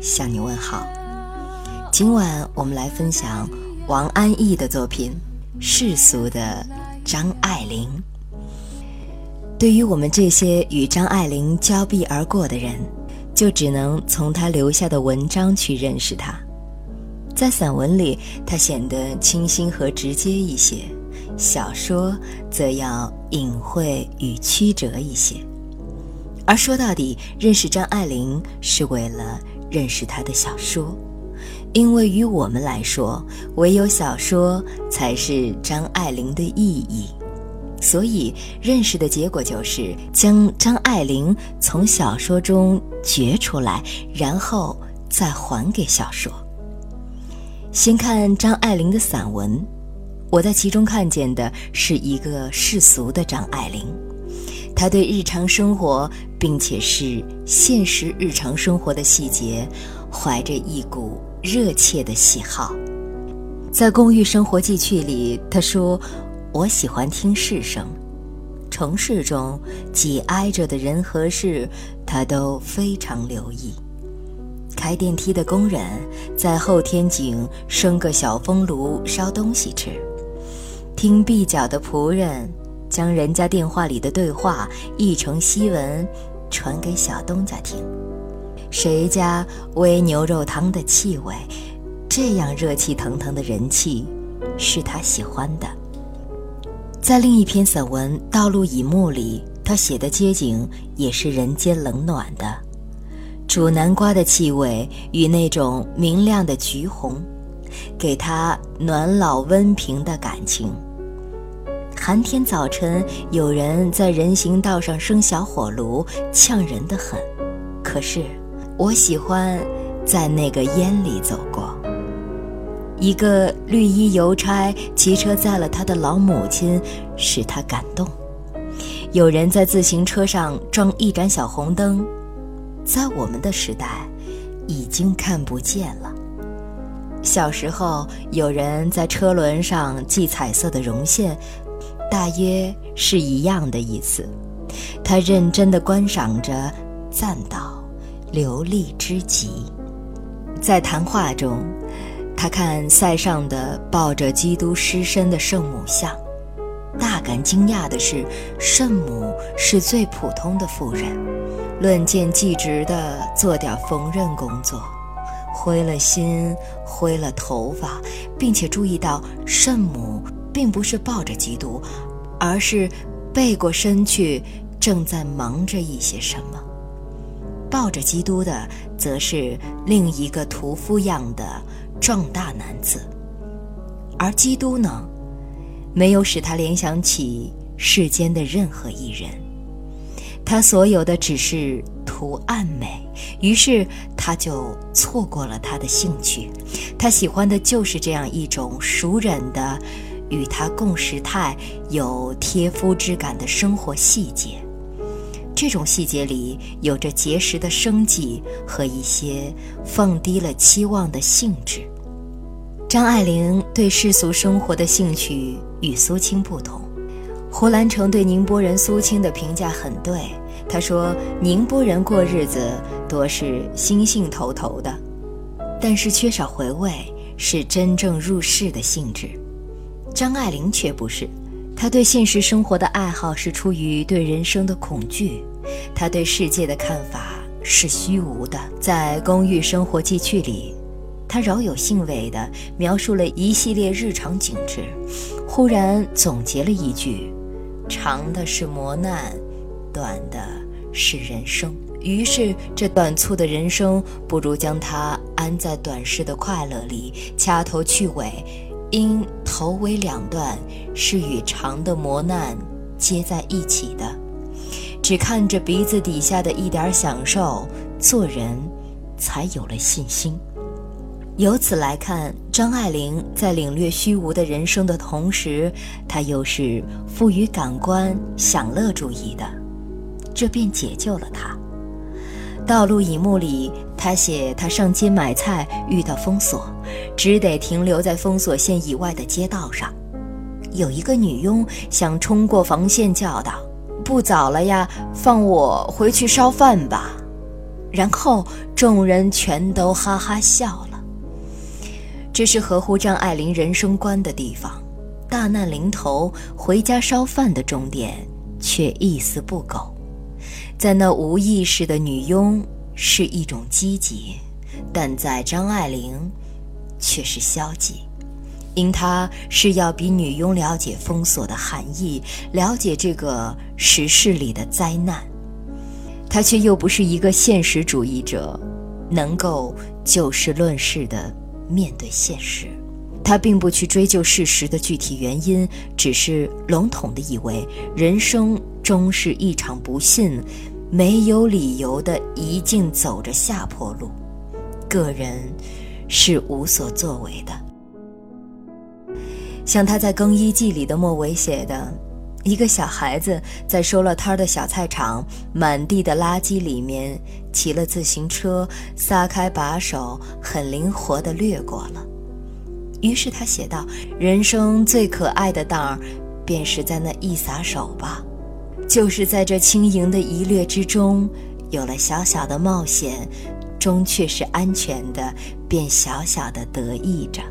向你问好。今晚我们来分享王安忆的作品《世俗的张爱玲》。对于我们这些与张爱玲交臂而过的人，就只能从她留下的文章去认识她。在散文里，它显得清新和直接一些；小说则要隐晦与曲折一些。而说到底，认识张爱玲是为了认识他的小说，因为于我们来说，唯有小说才是张爱玲的意义。所以，认识的结果就是将张爱玲从小说中掘出来，然后再还给小说。先看张爱玲的散文，我在其中看见的是一个世俗的张爱玲，他对日常生活，并且是现实日常生活的细节，怀着一股热切的喜好。在《公寓生活记趣》里，他说：“我喜欢听市声，城市中挤挨着的人和事，他都非常留意。”开电梯的工人在后天井生个小风炉烧东西吃，听壁角的仆人将人家电话里的对话译成西文传给小东家听，谁家煨牛肉汤的气味，这样热气腾腾的人气是他喜欢的。在另一篇散文《道路以沫》里，他写的街景也是人间冷暖的。煮南瓜的气味与那种明亮的橘红，给他暖老温平的感情。寒天早晨，有人在人行道上生小火炉，呛人的很。可是，我喜欢在那个烟里走过。一个绿衣邮差骑车载了他的老母亲，使他感动。有人在自行车上装一盏小红灯。在我们的时代，已经看不见了。小时候，有人在车轮上系彩色的绒线，大约是一样的意思。他认真地观赏着，赞道：“流利之极。”在谈话中，他看塞上的抱着基督尸身的圣母像，大感惊讶的是，圣母是最普通的妇人。论剑即直的做点缝纫工作，灰了心，灰了头发，并且注意到圣母并不是抱着基督，而是背过身去，正在忙着一些什么。抱着基督的，则是另一个屠夫样的壮大男子，而基督呢，没有使他联想起世间的任何一人。他所有的只是图案美，于是他就错过了他的兴趣。他喜欢的就是这样一种熟稔的，与他共时态有贴肤之感的生活细节。这种细节里有着结实的生计和一些放低了期望的性质。张爱玲对世俗生活的兴趣与苏青不同。胡兰成对宁波人苏青的评价很对，他说：“宁波人过日子多是心兴头头的，但是缺少回味，是真正入世的性质。”张爱玲却不是，她对现实生活的爱好是出于对人生的恐惧，她对世界的看法是虚无的。在《公寓生活记趣》里，她饶有兴味地描述了一系列日常景致，忽然总结了一句。长的是磨难，短的是人生。于是，这短促的人生，不如将它安在短视的快乐里，掐头去尾，因头尾两段是与长的磨难接在一起的。只看着鼻子底下的一点享受，做人才有了信心。由此来看，张爱玲在领略虚无的人生的同时，她又是富于感官享乐主义的，这便解救了她。《道路以目》里，他写他上街买菜遇到封锁，只得停留在封锁线以外的街道上。有一个女佣想冲过防线，叫道：“不早了呀，放我回去烧饭吧。”然后众人全都哈哈笑了。这是合乎张爱玲人生观的地方。大难临头，回家烧饭的终点却一丝不苟。在那无意识的女佣是一种积极，但在张爱玲却是消极，因她是要比女佣了解封锁的含义，了解这个时事里的灾难。她却又不是一个现实主义者，能够就事论事的面对现实。他并不去追究事实的具体原因，只是笼统地以为人生。终是一场不幸，没有理由的一径走着下坡路，个人是无所作为的。像他在《更衣记》里的末尾写的，一个小孩子在收了摊的小菜场满地的垃圾里面骑了自行车，撒开把手，很灵活地掠过了。于是他写道：“人生最可爱的当儿，便是在那一撒手吧。”就是在这轻盈的一掠之中，有了小小的冒险，终却是安全的，便小小的得意着。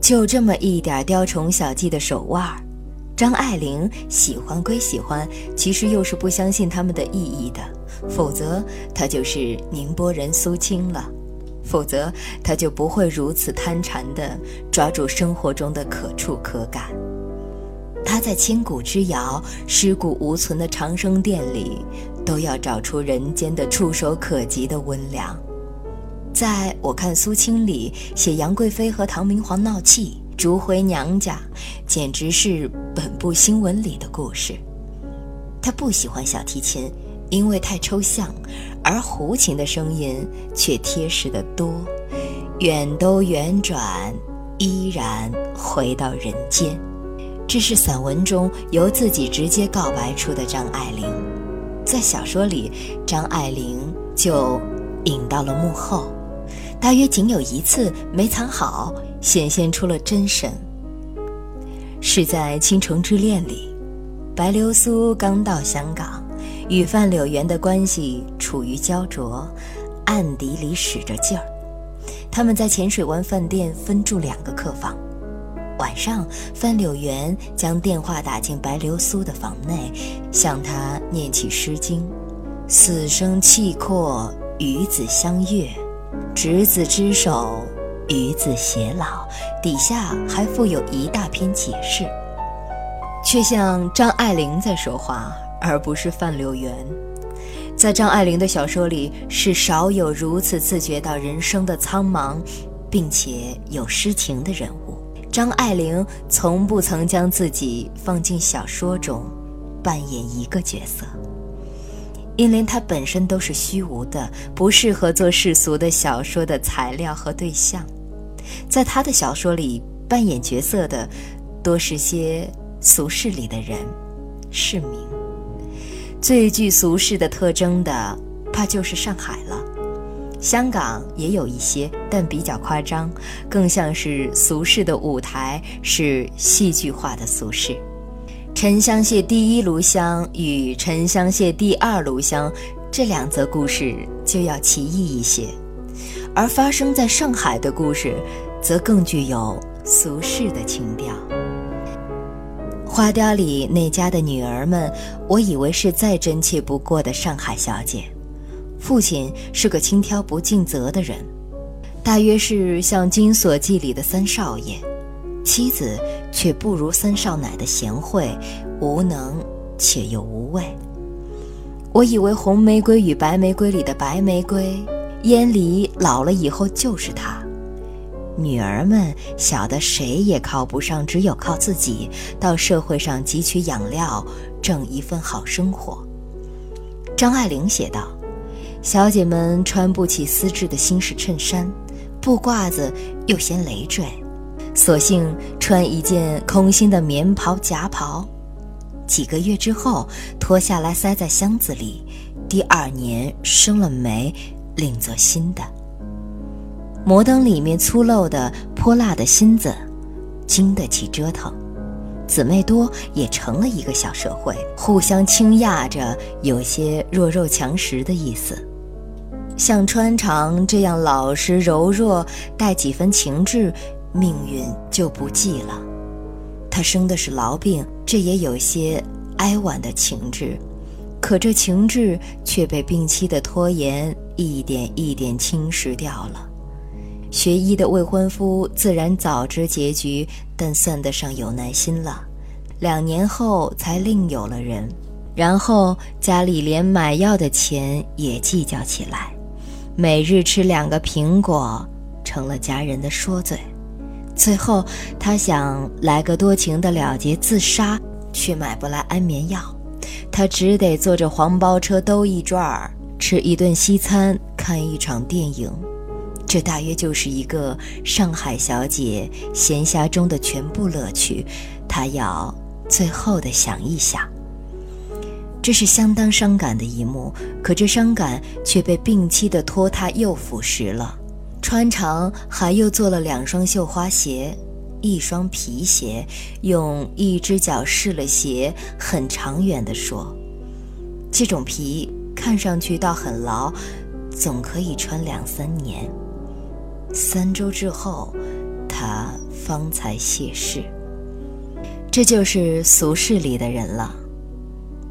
就这么一点雕虫小技的手腕儿，张爱玲喜欢归喜欢，其实又是不相信他们的意义的。否则，她就是宁波人苏青了；否则，他就不会如此贪馋地抓住生活中的可触可感。他在千古之遥、尸骨无存的长生殿里，都要找出人间的触手可及的温凉。在我看苏青里写杨贵妃和唐明皇闹气，逐回娘家，简直是本部新闻里的故事。他不喜欢小提琴，因为太抽象，而胡琴的声音却贴实得多。远都远转，依然回到人间。这是散文中由自己直接告白出的张爱玲，在小说里，张爱玲就隐到了幕后，大约仅有一次没藏好，显现出了真身。是在《倾城之恋》里，白流苏刚到香港，与范柳园的关系处于焦灼，暗地里使着劲儿。他们在浅水湾饭店分住两个客房。晚上，范柳园将电话打进白流苏的房内，向她念起《诗经》：“死生契阔，与子相悦；执子之手，与子偕老。”底下还附有一大篇解释，却像张爱玲在说话，而不是范柳园。在张爱玲的小说里，是少有如此自觉到人生的苍茫，并且有诗情的人物。张爱玲从不曾将自己放进小说中，扮演一个角色，因为她本身都是虚无的，不适合做世俗的小说的材料和对象。在她的小说里，扮演角色的多是些俗世里的人，市民。最具俗世的特征的，怕就是上海了。香港也有一些，但比较夸张，更像是俗世的舞台，是戏剧化的俗世。沉香榭第一炉香与沉香榭第二炉香这两则故事就要奇异一些，而发生在上海的故事，则更具有俗世的情调。花雕里那家的女儿们，我以为是再真切不过的上海小姐。父亲是个轻佻不尽责的人，大约是像《金锁记》里的三少爷；妻子却不如三少奶的贤惠、无能且又无畏。我以为《红玫瑰与白玫瑰》里的白玫瑰，燕离老了以后就是她。女儿们小的谁也靠不上，只有靠自己到社会上汲取养料，挣一份好生活。张爱玲写道。小姐们穿不起丝质的新式衬衫，布褂子又嫌累赘，索性穿一件空心的棉袍夹袍。几个月之后，脱下来塞在箱子里，第二年生了霉，另做新的。摩登里面粗陋的泼辣的心子，经得起折腾。姊妹多也成了一个小社会，互相倾轧着，有些弱肉强食的意思。像川长这样老实柔弱，带几分情致，命运就不济了。他生的是痨病，这也有些哀婉的情致，可这情致却被病期的拖延一点一点侵蚀掉了。学医的未婚夫自然早知结局，但算得上有耐心了。两年后才另有了人，然后家里连买药的钱也计较起来，每日吃两个苹果成了家人的说嘴。最后他想来个多情的了结，自杀却买不来安眠药，他只得坐着黄包车兜一转儿，吃一顿西餐，看一场电影。这大约就是一个上海小姐闲暇中的全部乐趣。她要最后的想一想。这是相当伤感的一幕，可这伤感却被病期的拖沓又腐蚀了。穿长还又做了两双绣花鞋，一双皮鞋，用一只脚试了鞋，很长远的说：“这种皮看上去倒很牢，总可以穿两三年。”三周之后，他方才谢世。这就是俗世里的人了，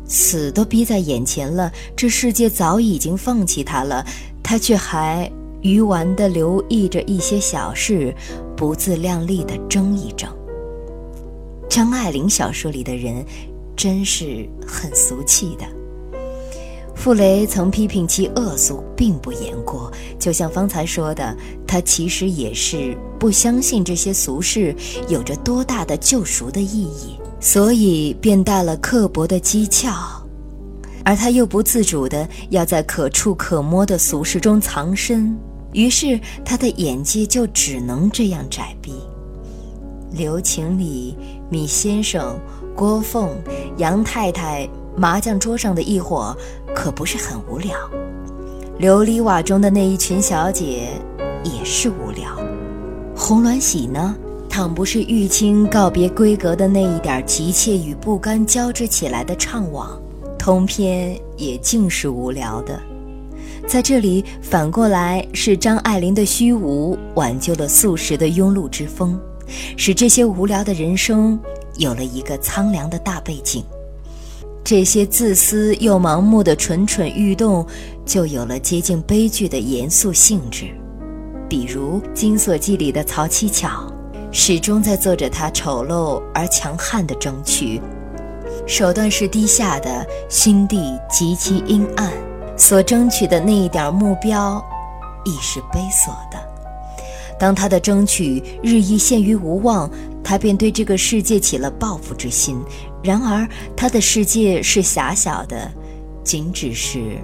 死都逼在眼前了，这世界早已经放弃他了，他却还愚顽地留意着一些小事，不自量力地争一争。张爱玲小说里的人，真是很俗气的。傅雷曾批评其恶俗，并不言过。就像方才说的，他其实也是不相信这些俗事有着多大的救赎的意义，所以便带了刻薄的讥诮。而他又不自主的要在可触可摸的俗事中藏身，于是他的眼界就只能这样窄闭。刘情里、米先生、郭凤、杨太太。麻将桌上的一伙可不是很无聊，琉璃瓦中的那一群小姐也是无聊。红鸾喜呢？倘不是玉清告别闺阁的那一点急切与不甘交织起来的怅惘，通篇也尽是无聊的。在这里，反过来是张爱玲的虚无挽救了素食的庸碌之风，使这些无聊的人生有了一个苍凉的大背景。这些自私又盲目的蠢蠢欲动，就有了接近悲剧的严肃性质。比如《金锁记》里的曹七巧，始终在做着他丑陋而强悍的争取，手段是低下的，心地极其阴暗，所争取的那一点目标，亦是悲锁的。当他的争取日益陷于无望，他便对这个世界起了报复之心。然而，他的世界是狭小的，仅只是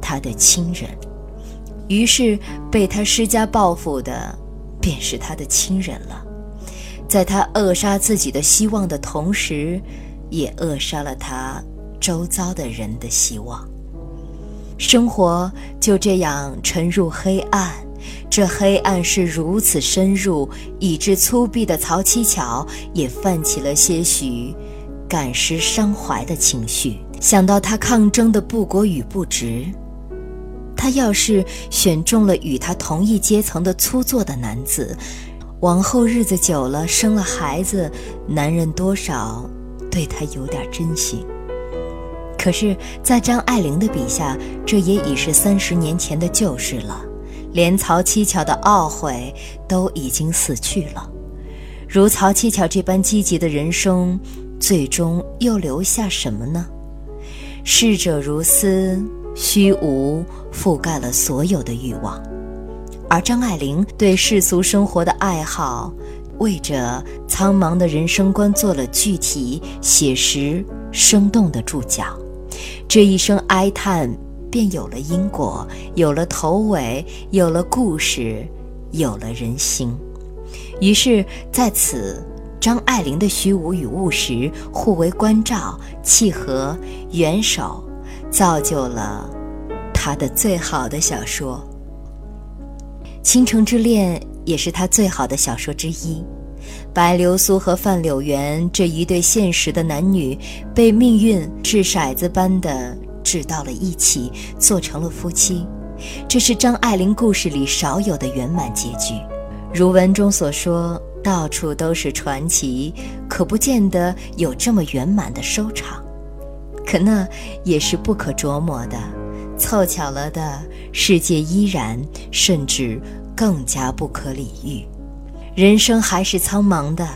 他的亲人。于是，被他施加报复的，便是他的亲人了。在他扼杀自己的希望的同时，也扼杀了他周遭的人的希望。生活就这样沉入黑暗，这黑暗是如此深入，以致粗鄙的曹七巧也泛起了些许。感时伤怀的情绪，想到他抗争的不果与不值，他要是选中了与他同一阶层的粗作的男子，往后日子久了，生了孩子，男人多少对他有点真心。可是，在张爱玲的笔下，这也已是三十年前的旧事了，连曹七巧的懊悔都已经死去了。如曹七巧这般积极的人生。最终又留下什么呢？逝者如斯，虚无覆盖了所有的欲望，而张爱玲对世俗生活的爱好，为这苍茫的人生观做了具体、写实、生动的注脚。这一声哀叹，便有了因果，有了头尾，有了故事，有了人心。于是，在此，张爱玲的虚无与务实互为关照、契合、元首，造就了她的最好的小说。《倾城之恋》也是她最好的小说之一。白流苏和范柳原这一对现实的男女，被命运掷骰子般的掷到了一起，做成了夫妻。这是张爱玲故事里少有的圆满结局。如文中所说，到处都是传奇，可不见得有这么圆满的收场。可那也是不可琢磨的，凑巧了的世界依然，甚至更加不可理喻。人生还是苍茫的，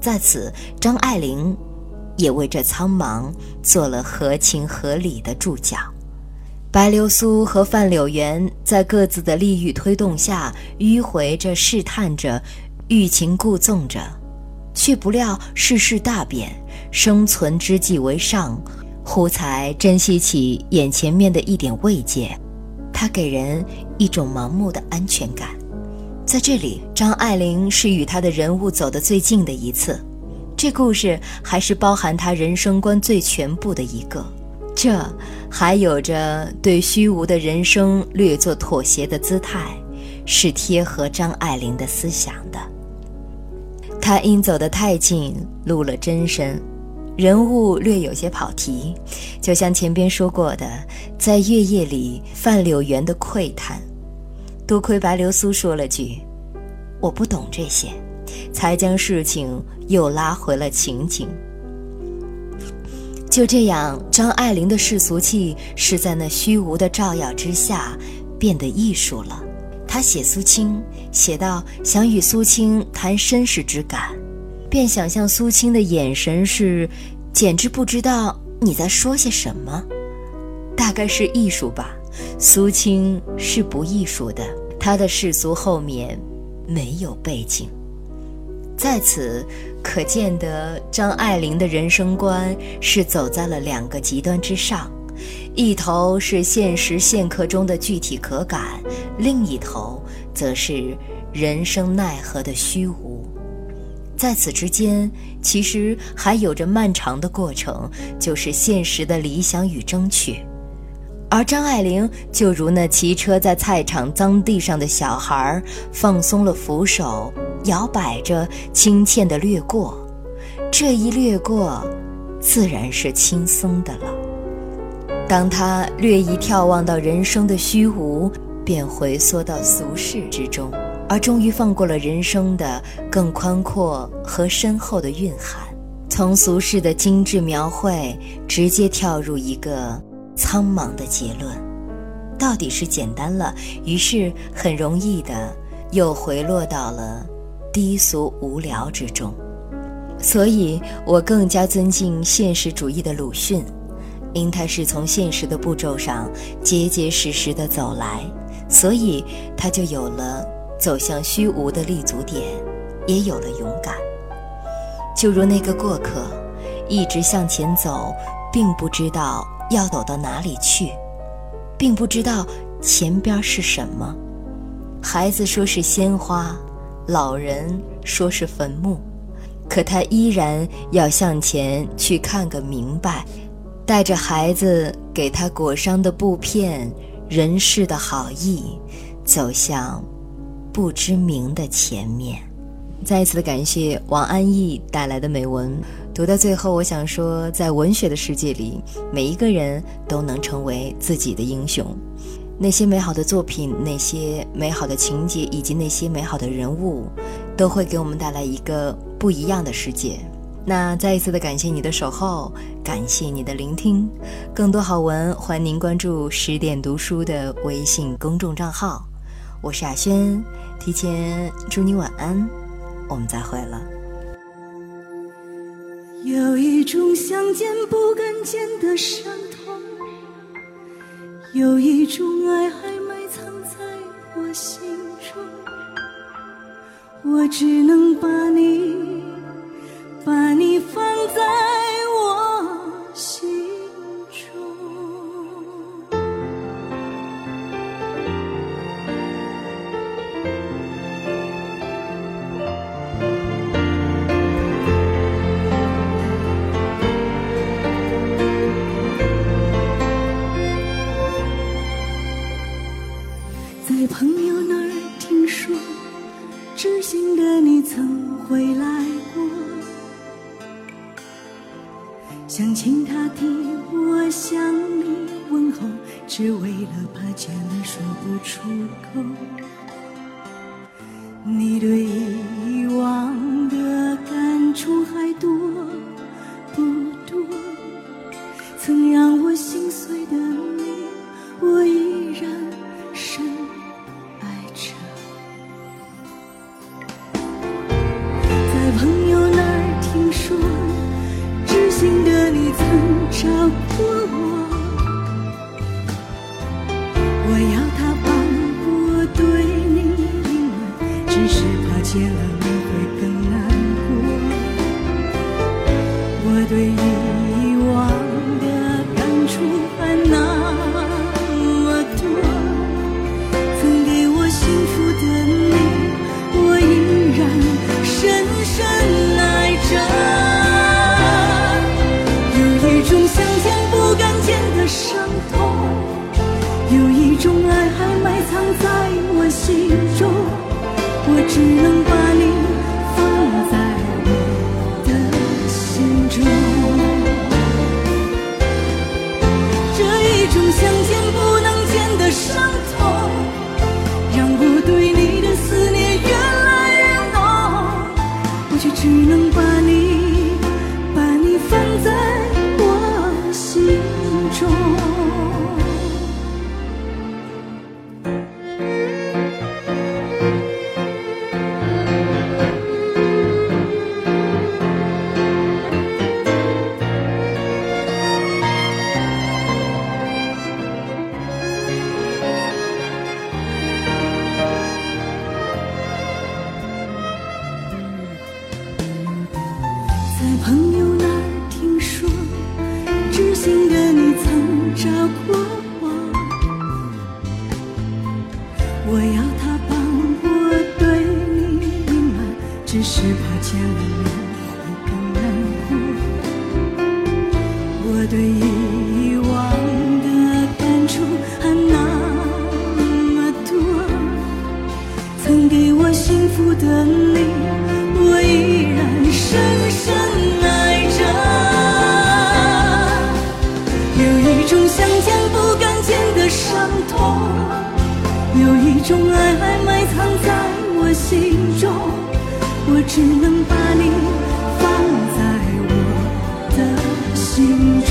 在此，张爱玲也为这苍茫做了合情合理的注脚。白流苏和范柳原在各自的利欲推动下，迂回着、试探着、欲擒故纵着，却不料世事大变，生存之计为上，忽才珍惜起眼前面的一点慰藉，它给人一种盲目的安全感。在这里，张爱玲是与她的人物走得最近的一次，这故事还是包含她人生观最全部的一个，这还有着对虚无的人生略作妥协的姿态，是贴合张爱玲的思想的。他因走得太近，露了真身，人物略有些跑题，就像前边说过的，在月夜里范柳原的喟叹。多亏白流苏说了句：“我不懂这些”，才将事情又拉回了情景。就这样，张爱玲的世俗气是在那虚无的照耀之下变得艺术了。她写苏青，写到想与苏青谈身世之感，便想象苏青的眼神是，简直不知道你在说些什么，大概是艺术吧。苏青是不艺术的，他的世俗后面没有背景，在此可见得张爱玲的人生观是走在了两个极端之上，一头是现实现刻中的具体可感，另一头则是人生奈何的虚无，在此之间其实还有着漫长的过程，就是现实的理想与争取。而张爱玲就如那骑车在菜场脏地上的小孩，放松了扶手，摇摆着，轻欠地掠过。这一掠过，自然是轻松的了。当他略一眺望到人生的虚无，便回缩到俗世之中，而终于放过了人生的更宽阔和深厚的蕴含，从俗世的精致描绘，直接跳入一个。苍茫的结论，到底是简单了，于是很容易的又回落到了低俗无聊之中。所以我更加尊敬现实主义的鲁迅，因他是从现实的步骤上结结实实的走来，所以他就有了走向虚无的立足点，也有了勇敢。就如那个过客，一直向前走，并不知道。要走到哪里去，并不知道前边是什么。孩子说是鲜花，老人说是坟墓，可他依然要向前去看个明白，带着孩子给他裹上的布片，人世的好意，走向不知名的前面。再一次的感谢王安忆带来的美文。读到最后，我想说，在文学的世界里，每一个人都能成为自己的英雄。那些美好的作品，那些美好的情节，以及那些美好的人物，都会给我们带来一个不一样的世界。那再一次的感谢你的守候，感谢你的聆听。更多好文，欢迎您关注十点读书的微信公众账号。我是雅轩，提前祝你晚安，我们再会了。有一种想见不敢见的伤痛，有一种爱还埋藏在我心中，我只能把你，把你放在我心中在朋友那儿听说知心的你曾回来过。想请他替我向你问候，只为了怕见了说不出口。你对只是怕见了你会更难过。我对你只能你会更难过我对以往的感触还那么多曾给我幸福的只能把你放在我的心中。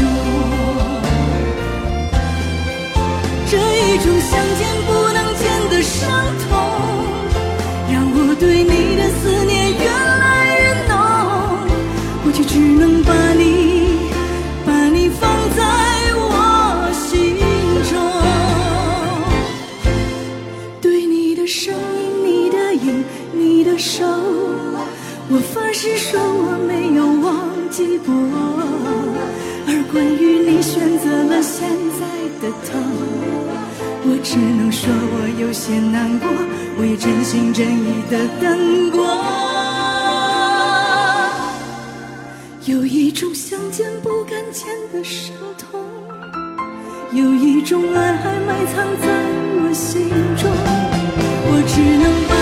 这一种想见不能见的伤痛，让我对你的思念越来越浓，我却只能把你，我发誓说我没有忘记过。而关于你选择了现在的他，我只能说我有些难过，我也真心真意的等过。有一种想见不敢见的伤痛，有一种爱还埋藏在我心中，我只能把